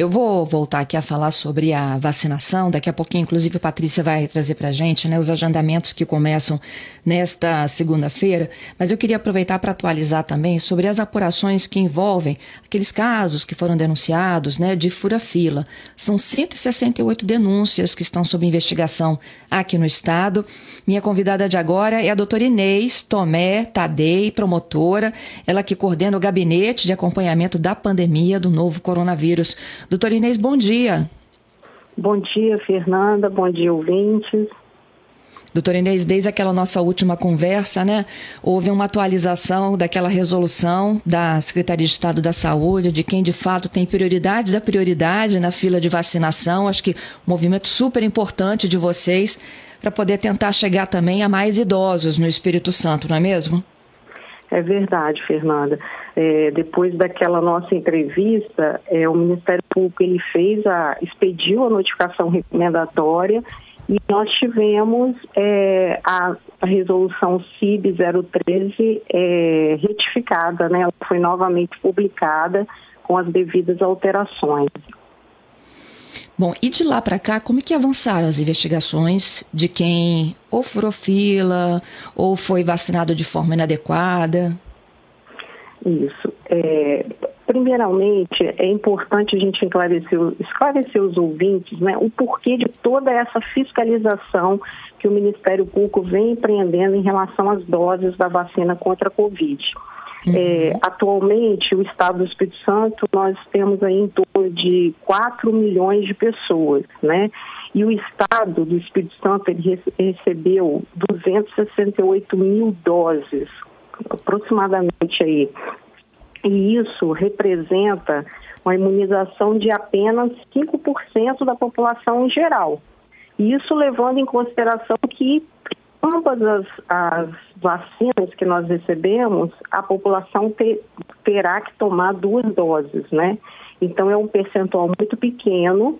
Eu vou voltar aqui a falar sobre a vacinação. Daqui a pouquinho, inclusive, a Patrícia vai trazer para a gente né, os agendamentos que começam nesta segunda-feira. Mas eu queria aproveitar para atualizar também sobre as apurações que envolvem aqueles casos que foram denunciados né, de fura-fila. São 168 denúncias que estão sob investigação aqui no Estado. Minha convidada de agora é a doutora Inês Tomé Tadei, promotora, ela que coordena o gabinete de acompanhamento da pandemia do novo coronavírus. Doutora Inês, bom dia. Bom dia, Fernanda. Bom dia, ouvintes. Doutora Inês, desde aquela nossa última conversa, né, houve uma atualização daquela resolução da Secretaria de Estado da Saúde, de quem de fato tem prioridade da prioridade na fila de vacinação. Acho que um movimento super importante de vocês para poder tentar chegar também a mais idosos no Espírito Santo, não é mesmo? É verdade, Fernanda. É, depois daquela nossa entrevista, é, o Ministério Público ele fez a expediu a notificação recomendatória e nós tivemos é, a, a, resolução CIB 013 é, retificada, né? Ela foi novamente publicada com as devidas alterações. Bom, e de lá para cá, como é que avançaram as investigações de quem ou furou fila ou foi vacinado de forma inadequada? Isso. É, primeiramente, é importante a gente esclarecer, esclarecer os ouvintes né, o porquê de toda essa fiscalização que o Ministério Público vem empreendendo em relação às doses da vacina contra a Covid. Uhum. É, atualmente, o Estado do Espírito Santo, nós temos aí em torno de 4 milhões de pessoas, né? E o Estado do Espírito Santo, ele recebeu 268 mil doses, aproximadamente aí. E isso representa uma imunização de apenas 5% da população em geral. Isso levando em consideração que ambas as, as vacinas que nós recebemos, a população ter, terá que tomar duas doses, né? Então é um percentual muito pequeno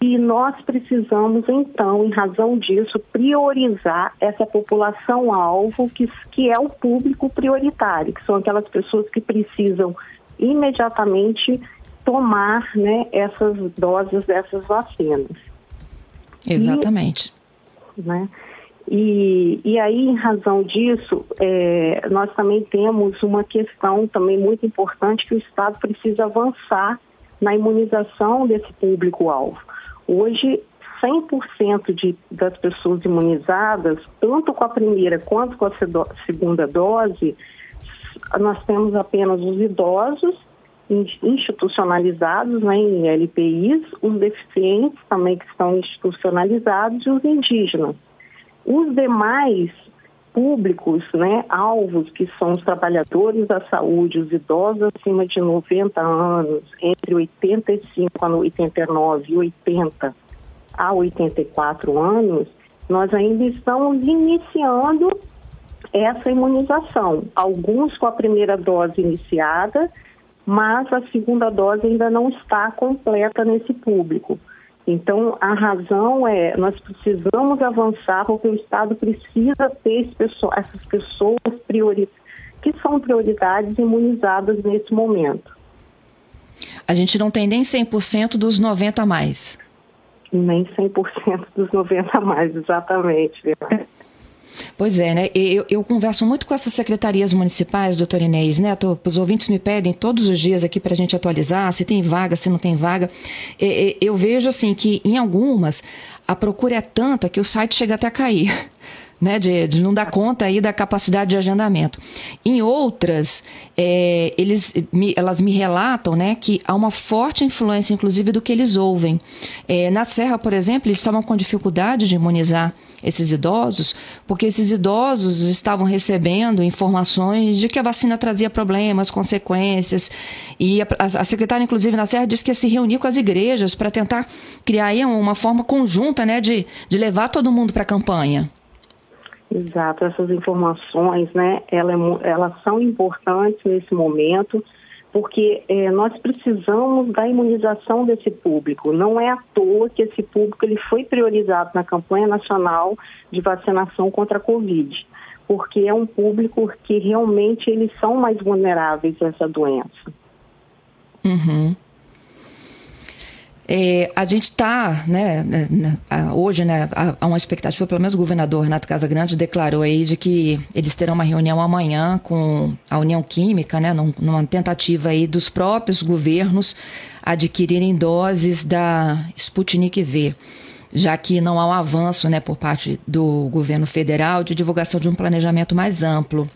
e nós precisamos, então, em razão disso, priorizar essa população-alvo, que, que é o público prioritário, que são aquelas pessoas que precisam imediatamente tomar né, essas doses dessas vacinas. Exatamente. E, né, e, e aí, em razão disso, é, nós também temos uma questão também muito importante que o Estado precisa avançar na imunização desse público-alvo. Hoje, 100% de, das pessoas imunizadas, tanto com a primeira quanto com a segunda dose, nós temos apenas os idosos institucionalizados né, em LPIs, os deficientes também que estão institucionalizados e os indígenas. Os demais públicos, né, alvos, que são os trabalhadores da saúde, os idosos acima de 90 anos, entre 85 a 89 e 80 a 84 anos, nós ainda estamos iniciando essa imunização. Alguns com a primeira dose iniciada, mas a segunda dose ainda não está completa nesse público. Então, a razão é, nós precisamos avançar porque o Estado precisa ter essas pessoas priori que são prioridades imunizadas nesse momento. A gente não tem nem 100% dos 90 a mais. Nem 100% dos 90 a mais, exatamente. Pois é, né? Eu, eu, converso muito com essas secretarias municipais, doutor Inês, né? Tô, os ouvintes me pedem todos os dias aqui para a gente atualizar se tem vaga, se não tem vaga. Eu vejo, assim, que em algumas a procura é tanta que o site chega até a cair. Né, de, de, não dar conta aí da capacidade de agendamento. Em outras, é, eles, me, elas me relatam né, que há uma forte influência, inclusive, do que eles ouvem. É, na Serra, por exemplo, eles estavam com dificuldade de imunizar esses idosos, porque esses idosos estavam recebendo informações de que a vacina trazia problemas, consequências, e a, a secretária, inclusive, na Serra, disse que ia se reunir com as igrejas para tentar criar uma forma conjunta né, de, de levar todo mundo para a campanha. Exato, essas informações, né, elas, elas são importantes nesse momento, porque é, nós precisamos da imunização desse público. Não é à toa que esse público ele foi priorizado na campanha nacional de vacinação contra a Covid, porque é um público que realmente eles são mais vulneráveis a essa doença. Uhum. É, a gente está, né, né, né hoje, né, há uma expectativa, pelo menos o governador Renato Casagrande declarou aí de que eles terão uma reunião amanhã com a União Química, né, numa tentativa aí dos próprios governos adquirirem doses da Sputnik V, já que não há um avanço, né, por parte do governo federal de divulgação de um planejamento mais amplo.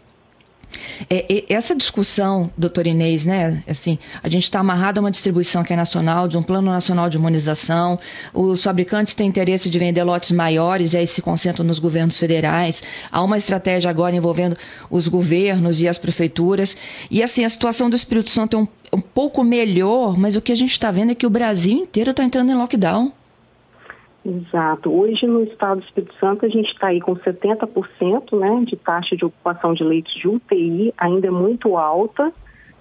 É, essa discussão, doutor Inês, né? Assim, a gente está amarrado a uma distribuição que é nacional, de um plano nacional de imunização. Os fabricantes têm interesse de vender lotes maiores e aí se concentram nos governos federais. Há uma estratégia agora envolvendo os governos e as prefeituras. E assim, a situação do Espírito Santo é um, um pouco melhor, mas o que a gente está vendo é que o Brasil inteiro está entrando em lockdown. Exato. Hoje no estado do Espírito Santo a gente está aí com 70% né, de taxa de ocupação de leitos de UTI, ainda é muito alta,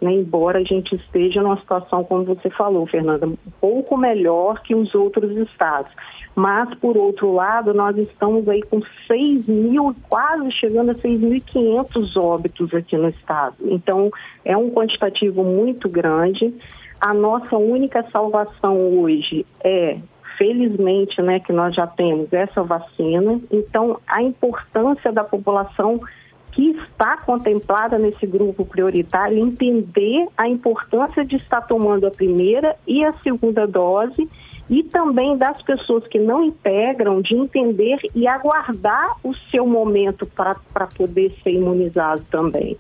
né, embora a gente esteja numa situação, como você falou, Fernanda, um pouco melhor que os outros estados. Mas, por outro lado, nós estamos aí com 6 mil, quase chegando a 6.500 óbitos aqui no estado. Então, é um quantitativo muito grande. A nossa única salvação hoje é felizmente, né, que nós já temos essa vacina. Então, a importância da população que está contemplada nesse grupo prioritário entender a importância de estar tomando a primeira e a segunda dose e também das pessoas que não integram de entender e aguardar o seu momento para poder ser imunizado também.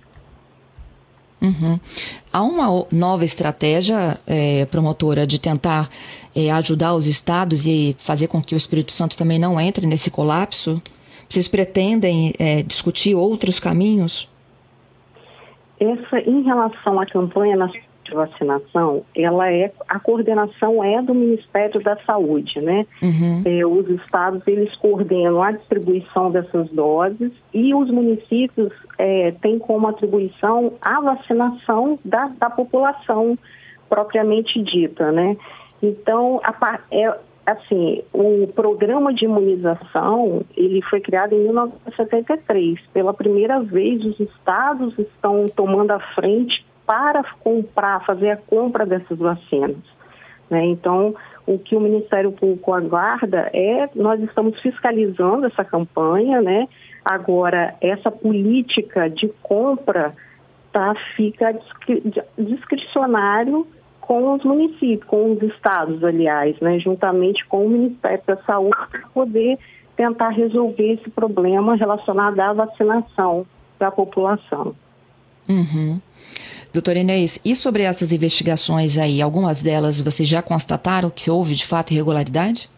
Uhum. Há uma nova estratégia, é, promotora, de tentar é, ajudar os estados e fazer com que o Espírito Santo também não entre nesse colapso? Vocês pretendem é, discutir outros caminhos? Essa, em relação à campanha nacional de vacinação, ela é a coordenação é do Ministério da Saúde, né? Uhum. É, os estados eles coordenam a distribuição dessas doses e os municípios é, têm como atribuição a vacinação da, da população propriamente dita, né? Então, a, é, assim, o programa de imunização, ele foi criado em 1973. Pela primeira vez, os estados estão tomando a frente para comprar, fazer a compra dessas vacinas. Né? Então, o que o Ministério Público aguarda é, nós estamos fiscalizando essa campanha, né? Agora, essa política de compra tá, fica discricionário com os municípios, com os estados, aliás, né? Juntamente com o Ministério da Saúde, para poder tentar resolver esse problema relacionado à vacinação da população. Uhum. Doutora Inês, e sobre essas investigações aí, algumas delas vocês já constataram que houve de fato irregularidade?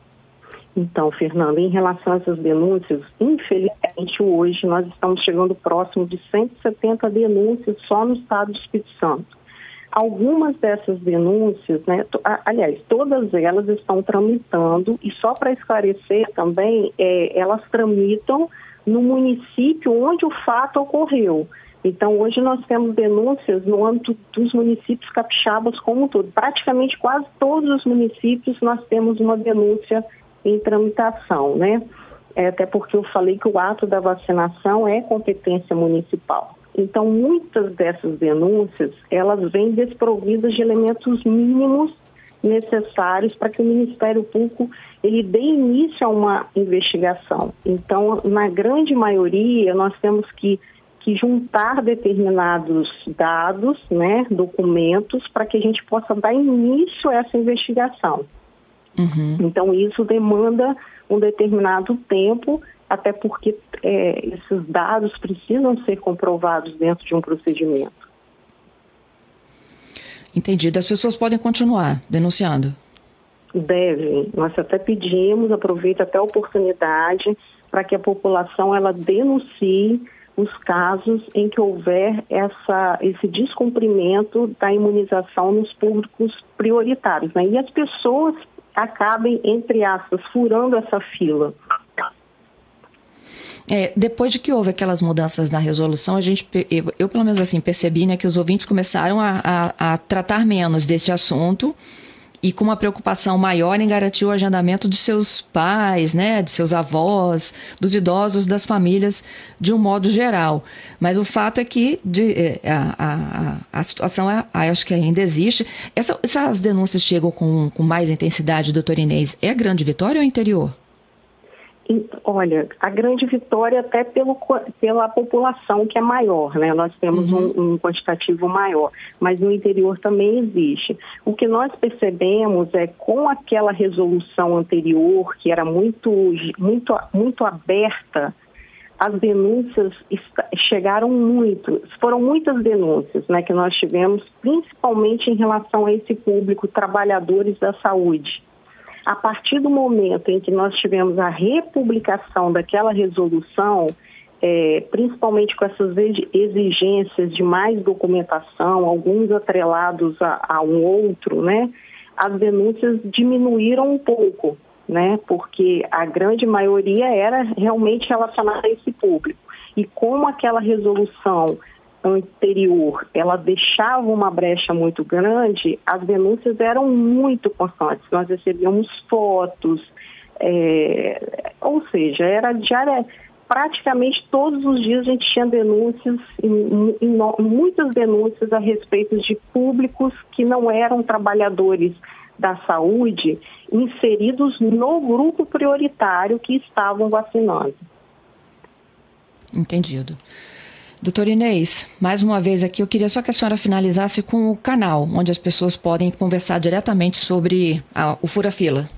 Então, Fernanda, em relação a essas denúncias, infelizmente hoje nós estamos chegando próximo de 170 denúncias só no estado do Espírito Santo. Algumas dessas denúncias, né, aliás, todas elas estão tramitando, e só para esclarecer também, é, elas tramitam no município onde o fato ocorreu. Então, hoje nós temos denúncias no âmbito dos municípios capixabas como um todo. Praticamente quase todos os municípios nós temos uma denúncia em tramitação, né? É, até porque eu falei que o ato da vacinação é competência municipal. Então, muitas dessas denúncias, elas vêm desprovidas de elementos mínimos necessários para que o Ministério Público ele dê início a uma investigação. Então, na grande maioria, nós temos que que juntar determinados dados, né, documentos, para que a gente possa dar início a essa investigação. Uhum. Então, isso demanda um determinado tempo, até porque é, esses dados precisam ser comprovados dentro de um procedimento. Entendido. As pessoas podem continuar denunciando? Devem. Nós até pedimos, aproveito até a oportunidade para que a população ela denuncie os casos em que houver essa, esse descumprimento da imunização nos públicos prioritários. Né? E as pessoas acabem, entre aspas, furando essa fila. É, depois de que houve aquelas mudanças na resolução, a gente, eu, eu pelo menos assim percebi, né, que os ouvintes começaram a, a, a tratar menos desse assunto e com uma preocupação maior em garantir o agendamento de seus pais, né, de seus avós, dos idosos, das famílias, de um modo geral. Mas o fato é que de, é, a, a, a situação, é, acho que ainda existe. Essa, essas denúncias chegam com, com mais intensidade, doutor Inês. É grande vitória ou interior? Olha, a grande vitória até pelo, pela população que é maior, né? Nós temos uhum. um, um, quantitativo maior, mas no interior também existe. O que nós percebemos é com aquela resolução anterior, que era muito, muito, muito aberta, as denúncias chegaram muito, foram muitas denúncias né, que nós tivemos, principalmente em relação a esse público, trabalhadores da saúde a partir do momento em que nós tivemos a republicação daquela resolução, é, principalmente com essas exigências de mais documentação, alguns atrelados a, a um outro, né, as denúncias diminuíram um pouco, né, porque a grande maioria era realmente relacionada a esse público. E como aquela resolução anterior ela deixava uma brecha muito grande, as denúncias eram muito constantes. Nós recebíamos fotos, é, ou seja, era diária, praticamente todos os dias a gente tinha denúncias, muitas denúncias a respeito de públicos que não eram trabalhadores da saúde inseridos no grupo prioritário que estavam vacinando. Entendido. Doutor Inês, mais uma vez aqui, eu queria só que a senhora finalizasse com o canal, onde as pessoas podem conversar diretamente sobre a, o Fura Fila.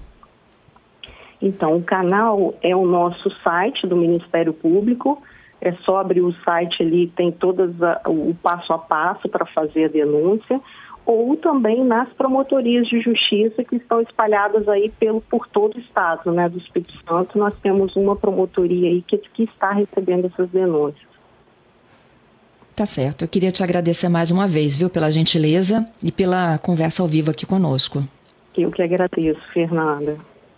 Então, o canal é o nosso site do Ministério Público. É só abrir o site ali, tem todas a, o passo a passo para fazer a denúncia, ou também nas promotorias de justiça que estão espalhadas aí pelo, por todo o estado, né, do Espírito Santo. Nós temos uma promotoria aí que, que está recebendo essas denúncias. Tá certo. Eu queria te agradecer mais uma vez, viu, pela gentileza e pela conversa ao vivo aqui conosco. Eu que agradeço, Fernanda.